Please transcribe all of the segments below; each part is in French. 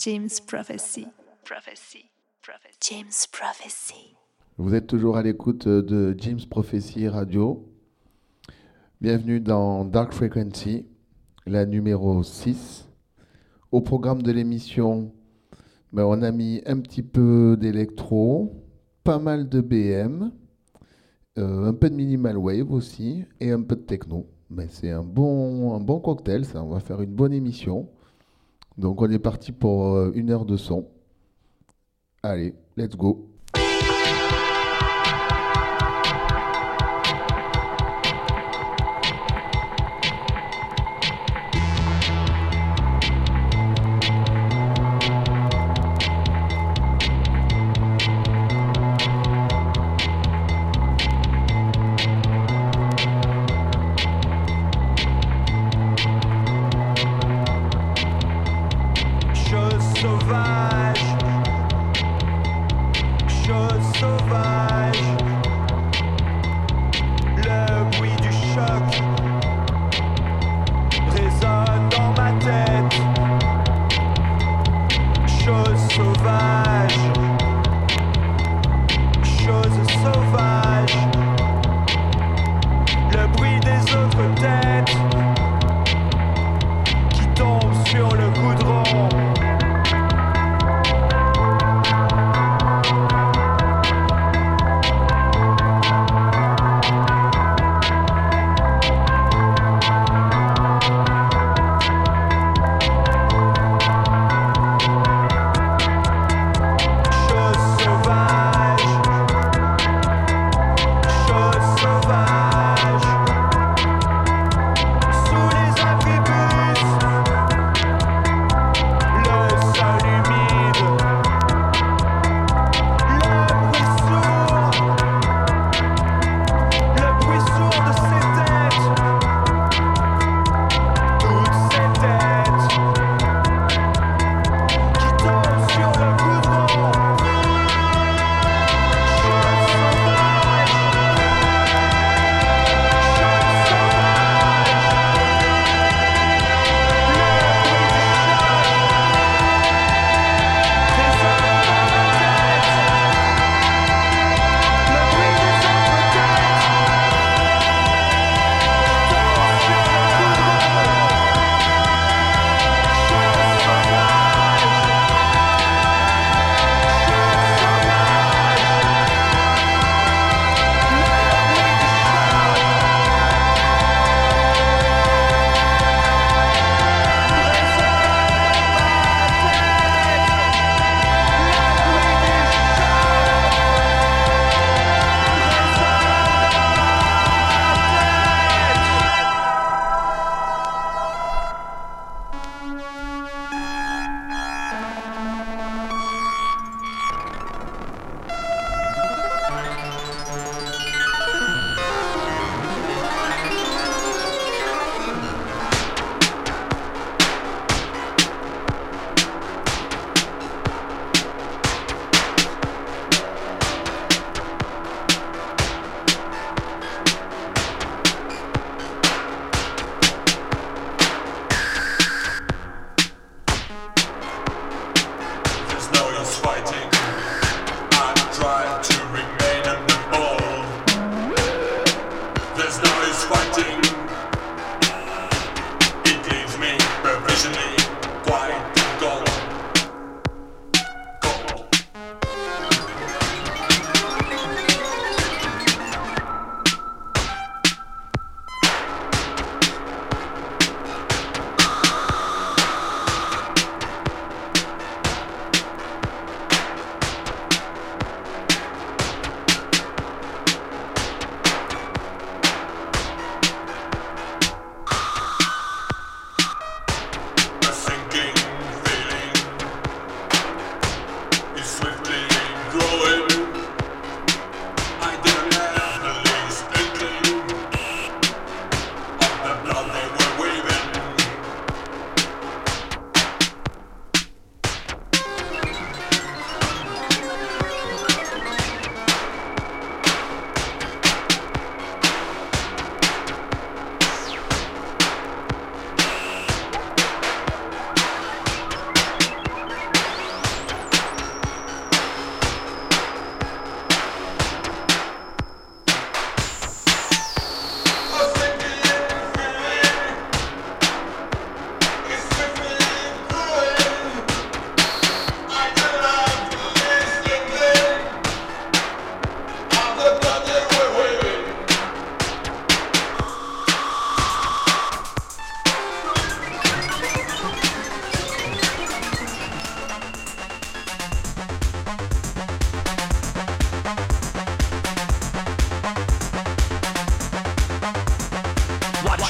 James Prophecy. Prophecy. James Prophecy. Vous êtes toujours à l'écoute de James Prophecy Radio. Bienvenue dans Dark Frequency, la numéro 6. Au programme de l'émission, ben, on a mis un petit peu d'électro, pas mal de BM, euh, un peu de minimal wave aussi et un peu de techno. Mais ben, c'est un bon, un bon cocktail, ça. On va faire une bonne émission. Donc on est parti pour euh, une heure de son. Allez, let's go.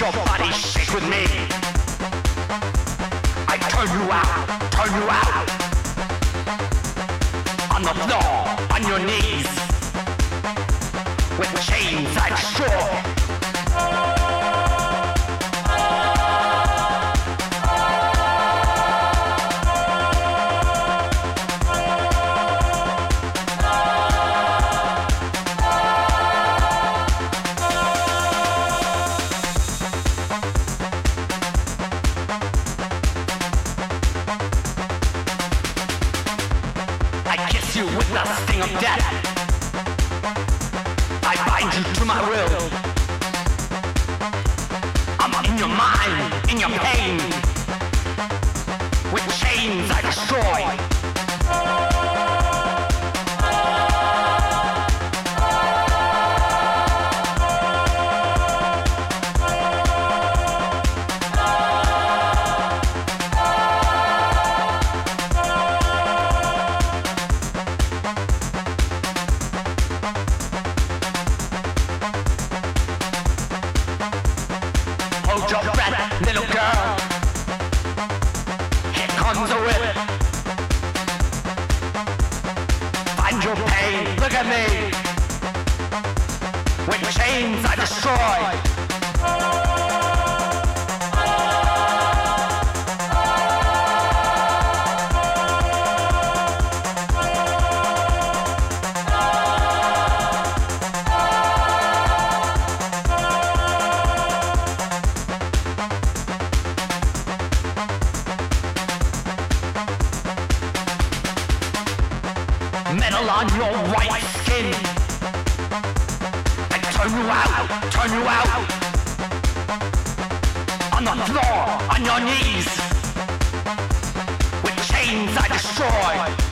your body shake with me. I turn you out, turn you out. On the floor, on your knees. With chains I'd straw. settle on your white skin. And turn you out, turn you out. On the floor, on your knees. With chains I destroy.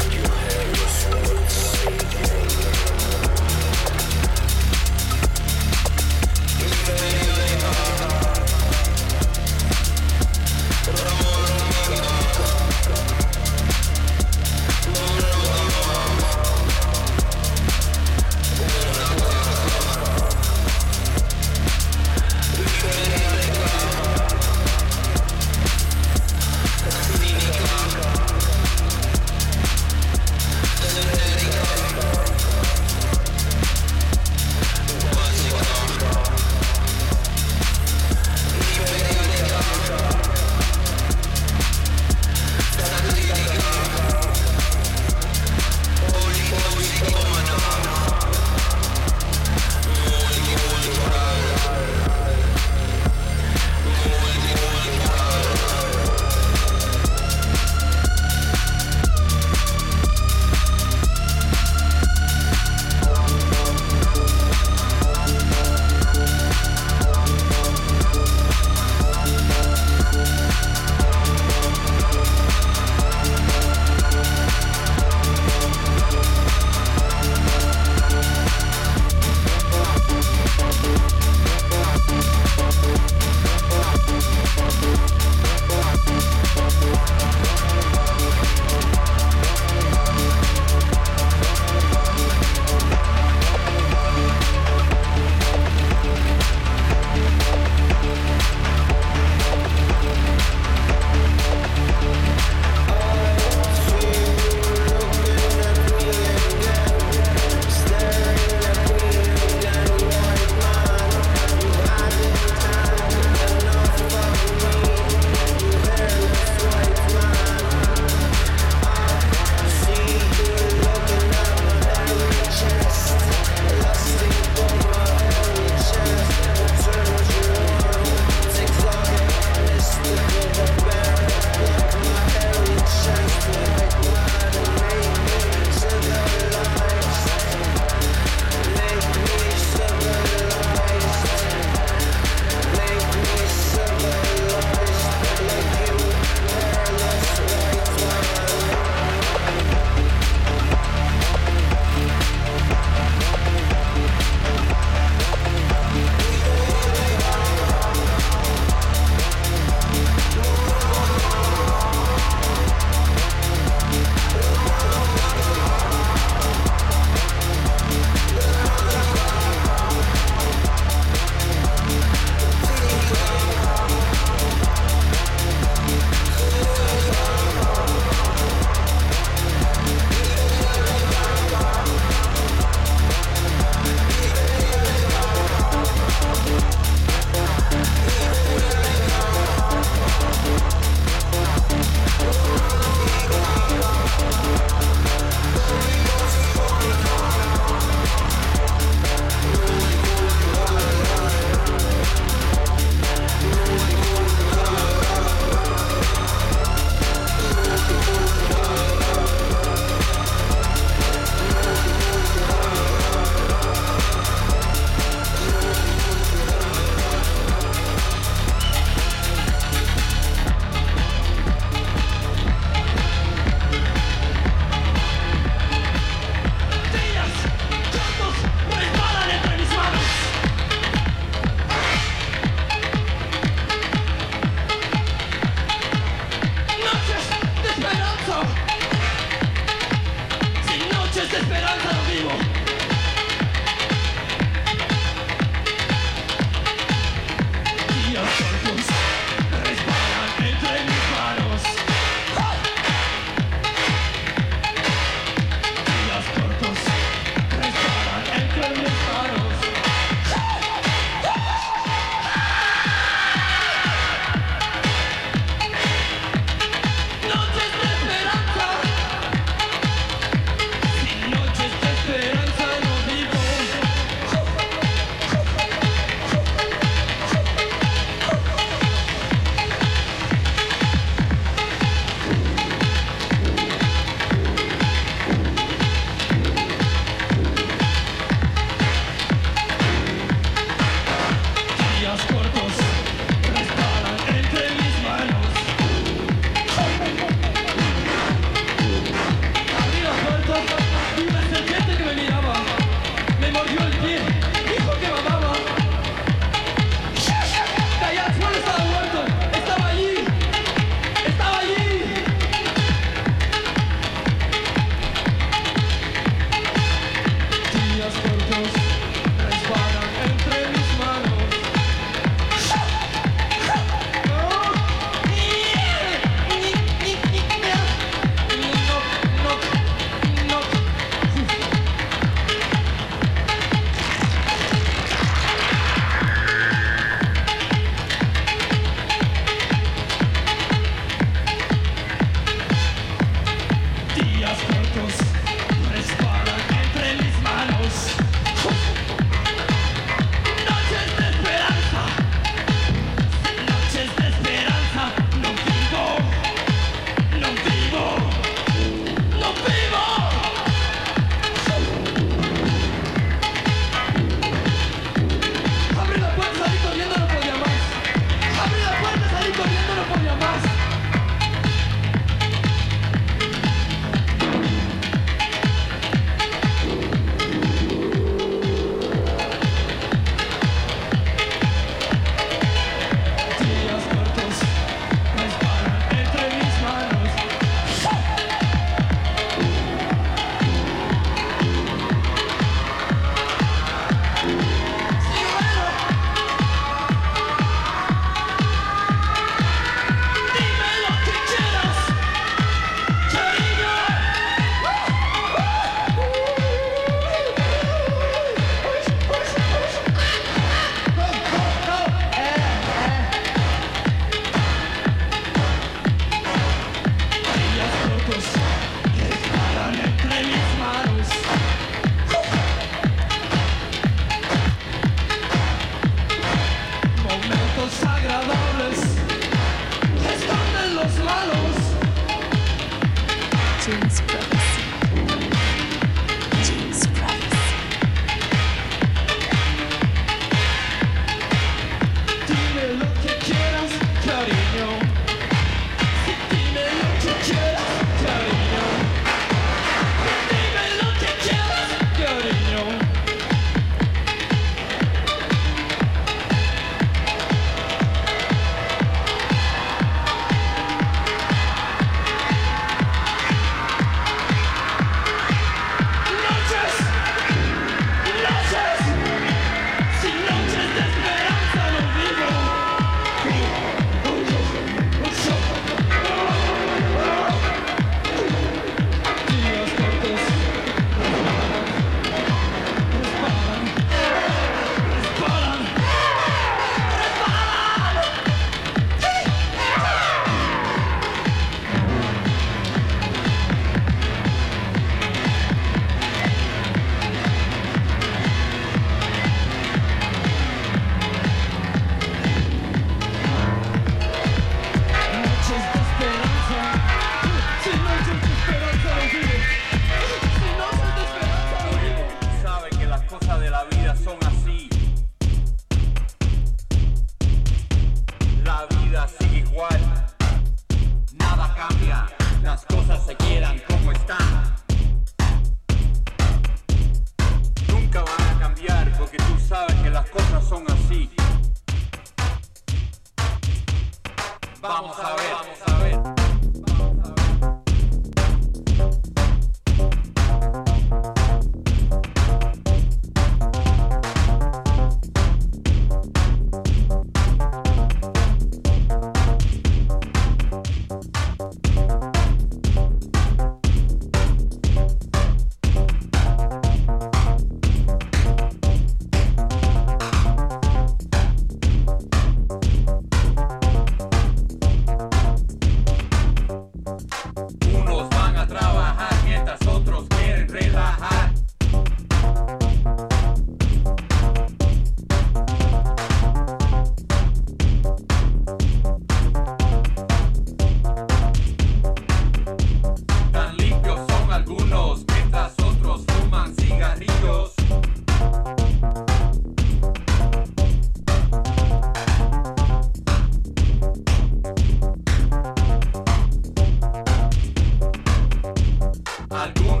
Alguna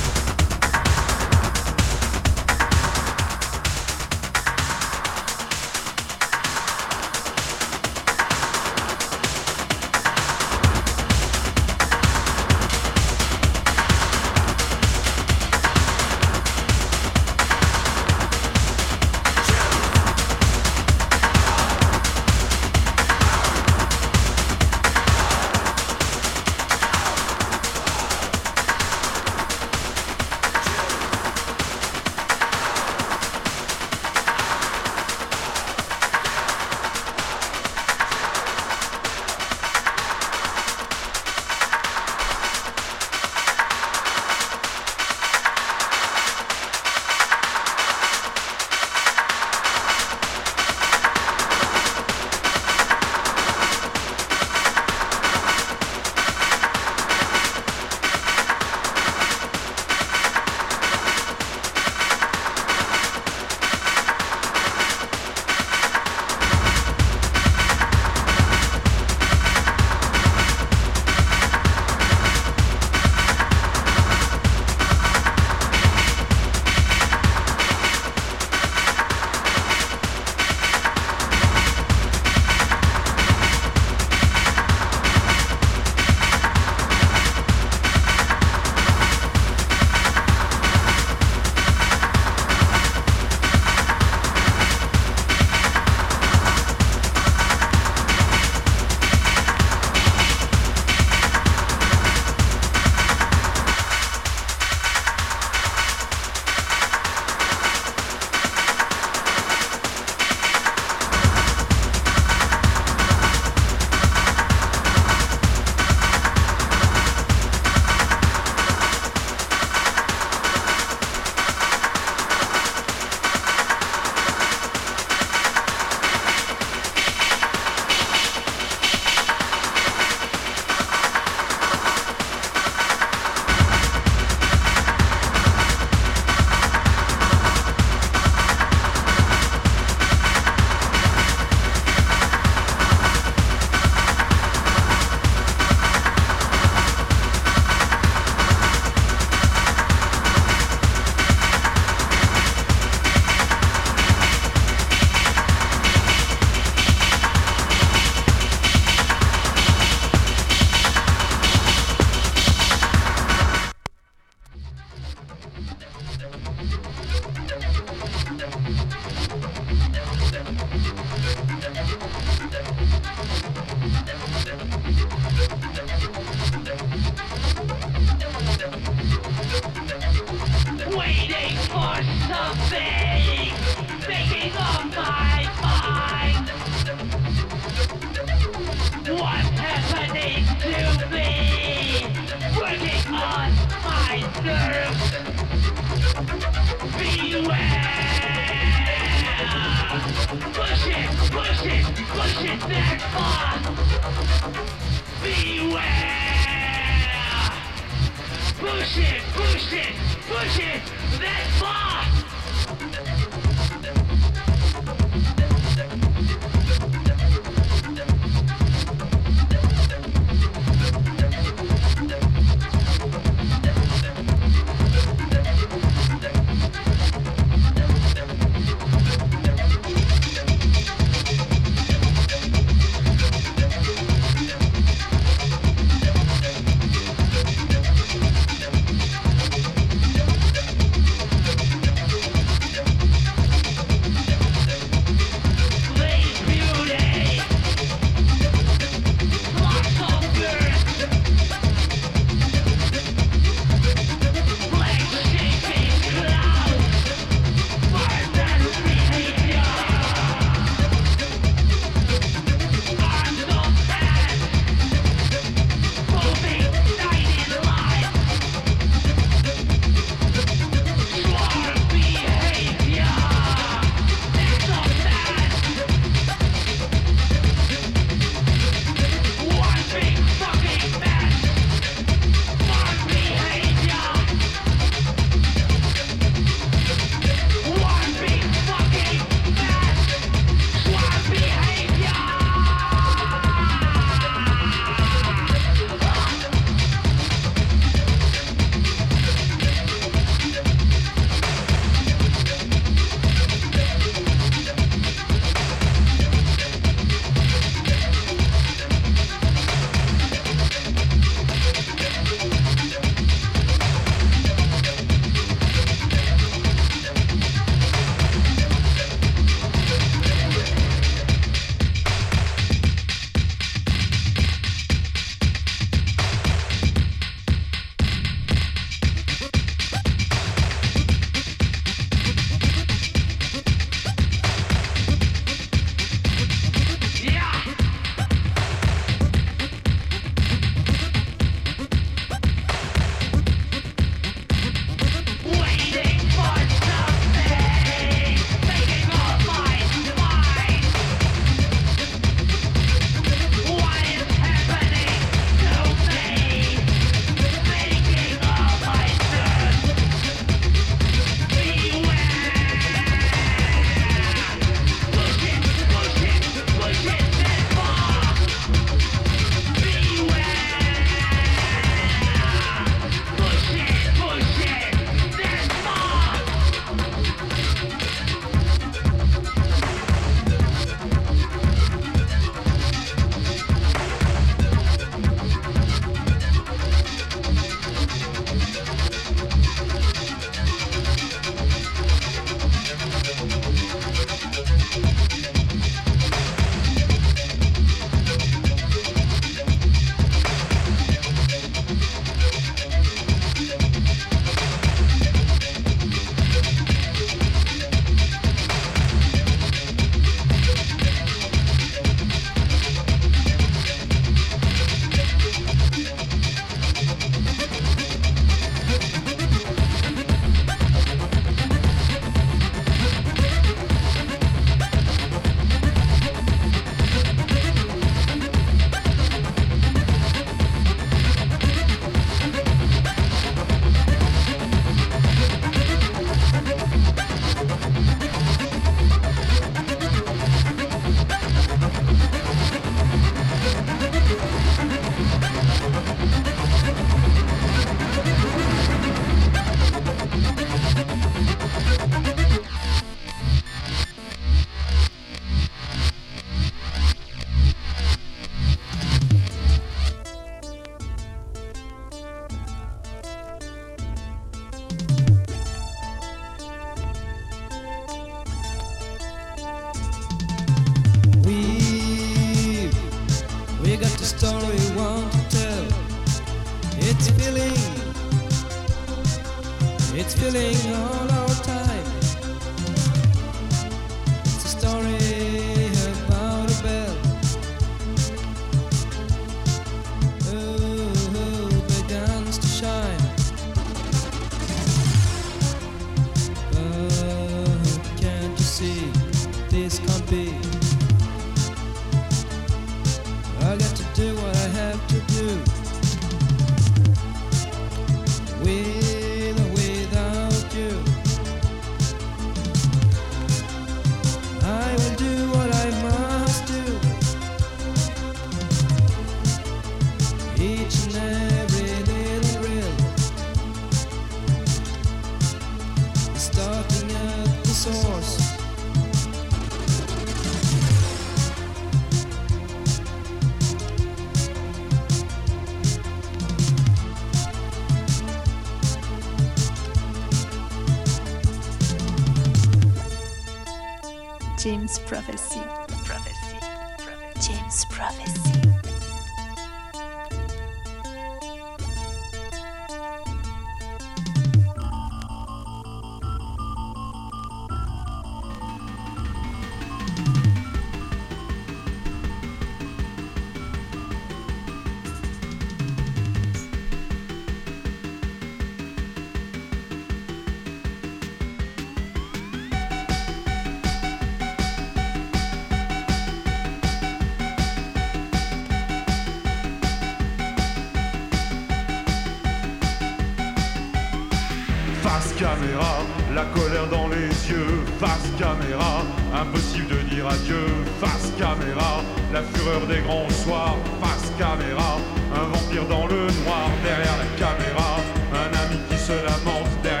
la colère dans les yeux. Face caméra, impossible de dire adieu. Face caméra, la fureur des grands soirs. Face caméra, un vampire dans le noir. Derrière la caméra, un ami qui se lamente. Derrière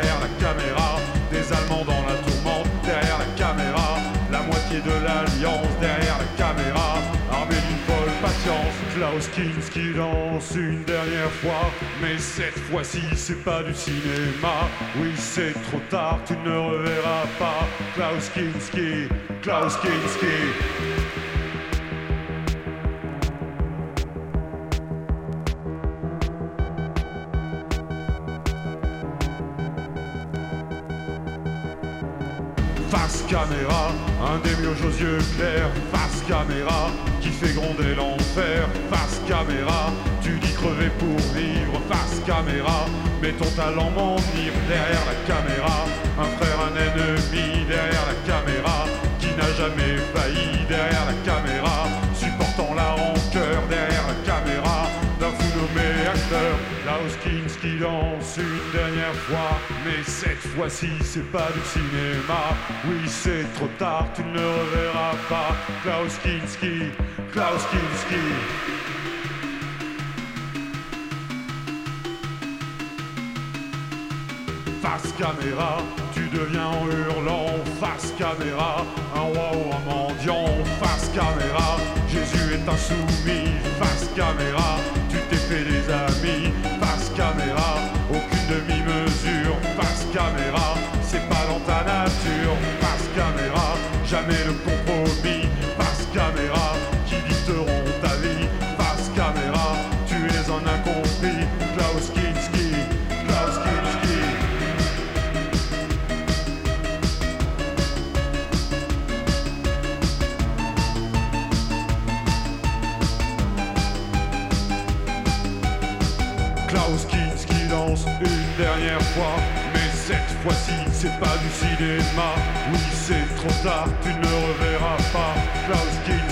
Kinski danse une dernière fois, mais cette fois-ci c'est pas du cinéma. Oui, c'est trop tard, tu ne reverras pas. Klaus Kinski, Klaus Kinski. Caméra, un démiurge aux yeux clairs. Face caméra, qui fait gronder l'enfer. Face caméra, tu dis crever pour vivre. Face caméra, mais ton talent m'enivre. Derrière la caméra, un frère, un ennemi. Derrière la caméra, qui n'a jamais failli. Derrière la caméra, une dernière fois, mais cette fois-ci c'est pas du cinéma. Oui, c'est trop tard, tu ne le reverras pas. Klaus Kinski, Klaus Kinski. Face caméra, tu deviens en hurlant. Face caméra, un roi ou un mendiant. Face caméra, Jésus est insoumis. Face caméra, tu t'es fait des amis. Caméra, aucune demi-mesure. Face caméra, c'est pas dans ta nature. Face caméra, jamais le compromis. Face caméra, mais cette fois-ci c'est pas du cinéma. Oui, c'est trop tard, tu ne reverras pas. Klaus Kinski,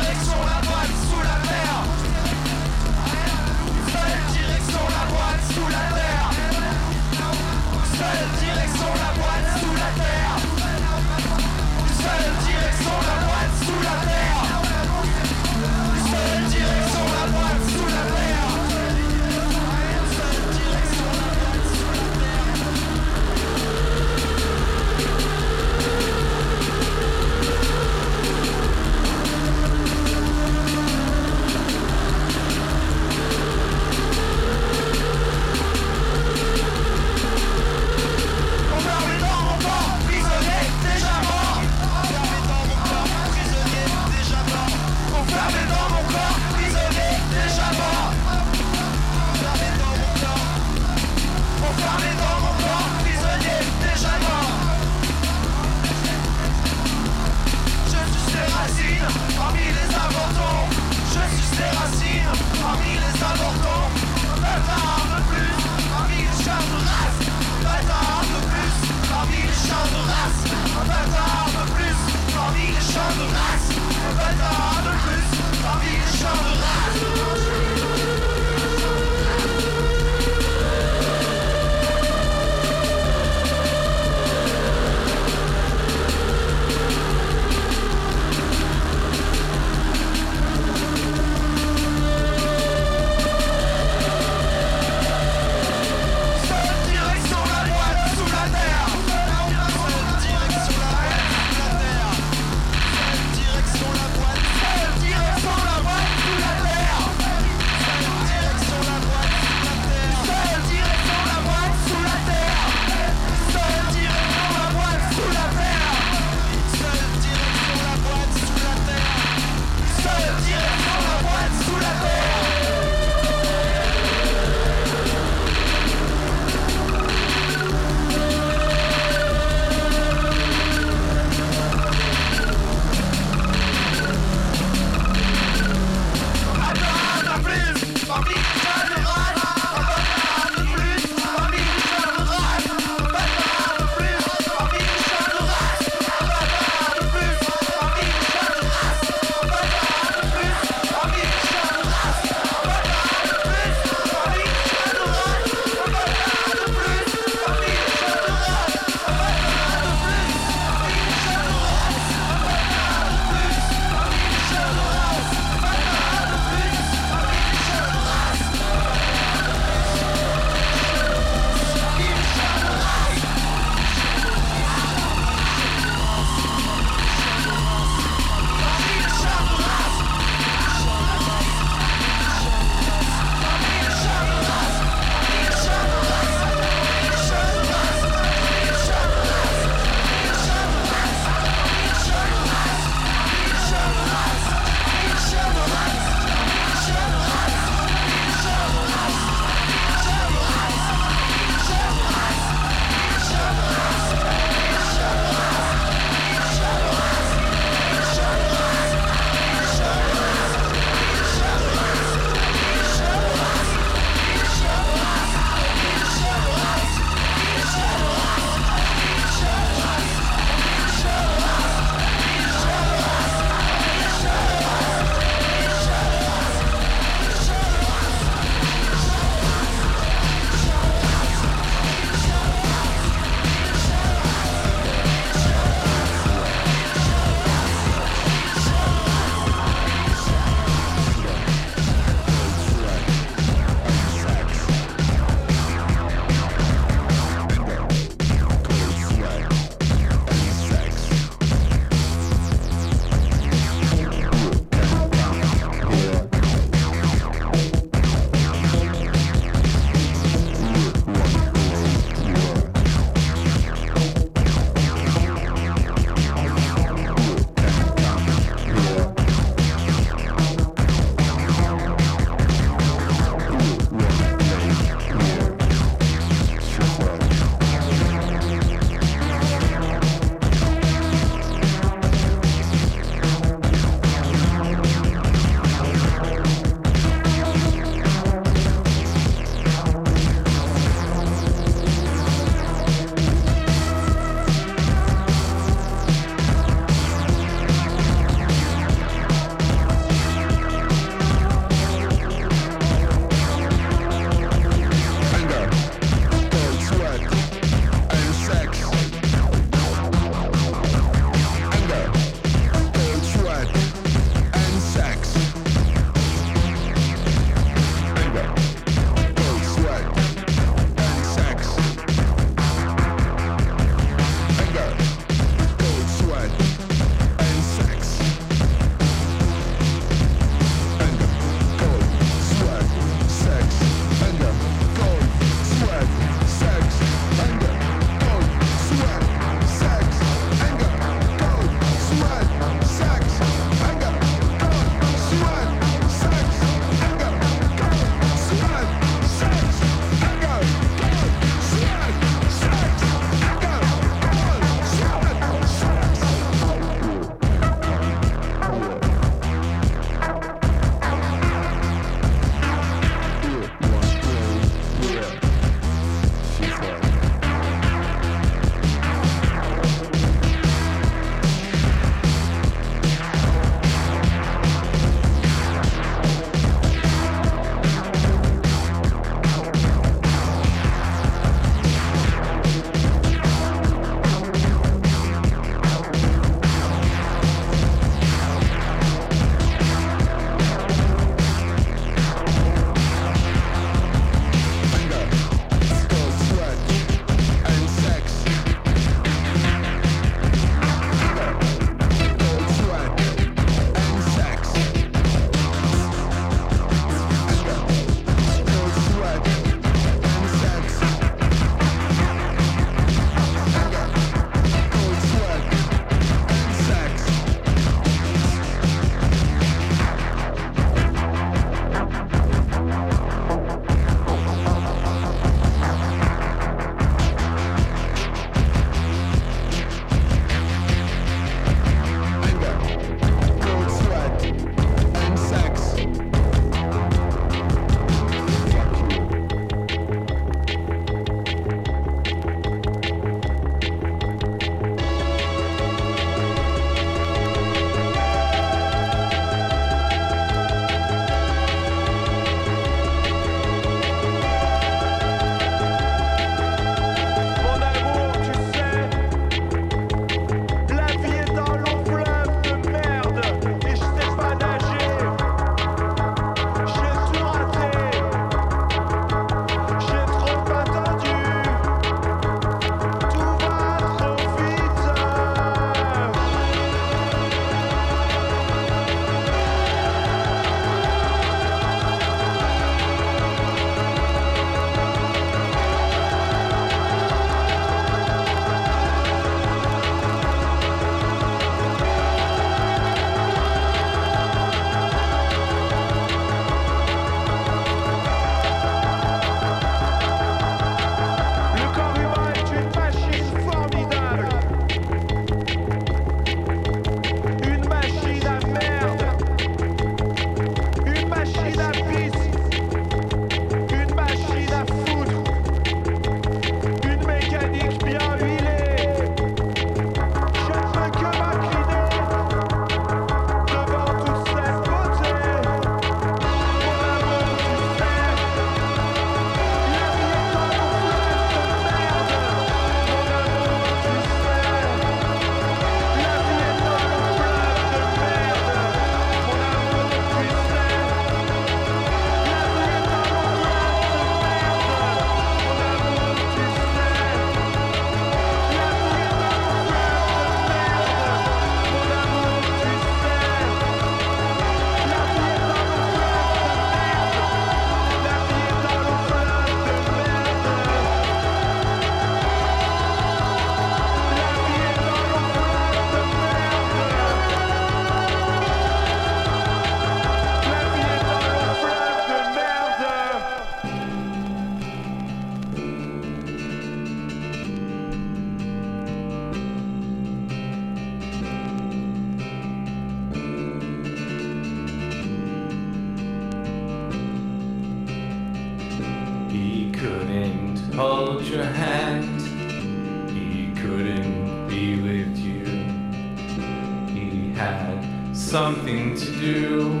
something to do.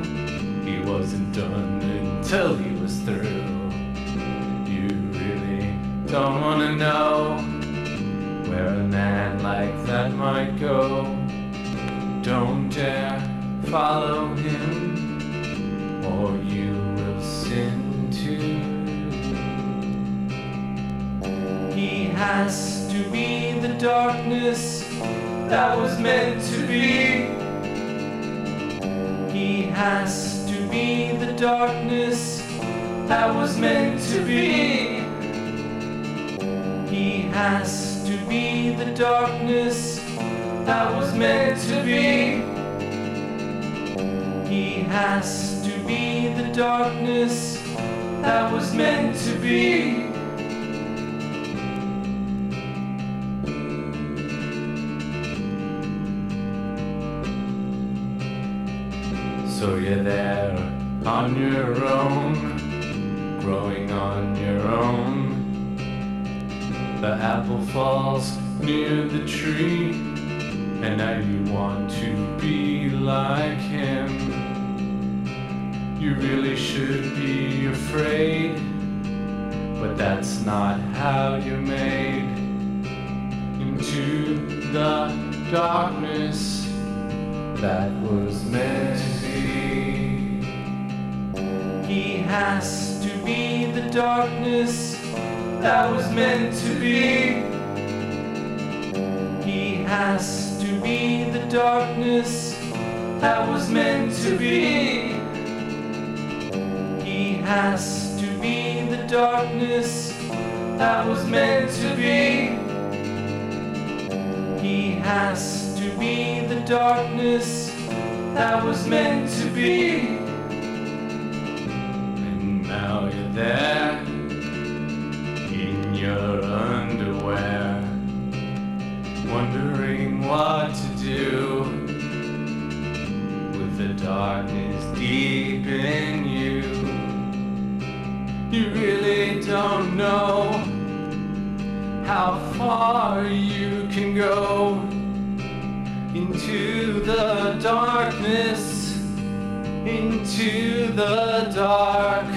He wasn't done until he was through. Darkness that was meant to be. So you're there on your own, growing on your own. The apple falls near the tree, and now you want to be like him. You really should be afraid, but that's not how you're made. Into the darkness that was meant to be. He has to be the darkness that was meant to be. He has to be the darkness that was meant to be. Has to be the darkness that was meant to be. He has to be the darkness that was meant to be. And now you're there don't know how far you can go into the darkness, into the dark.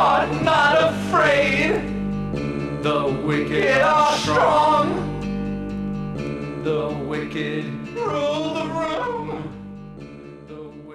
God,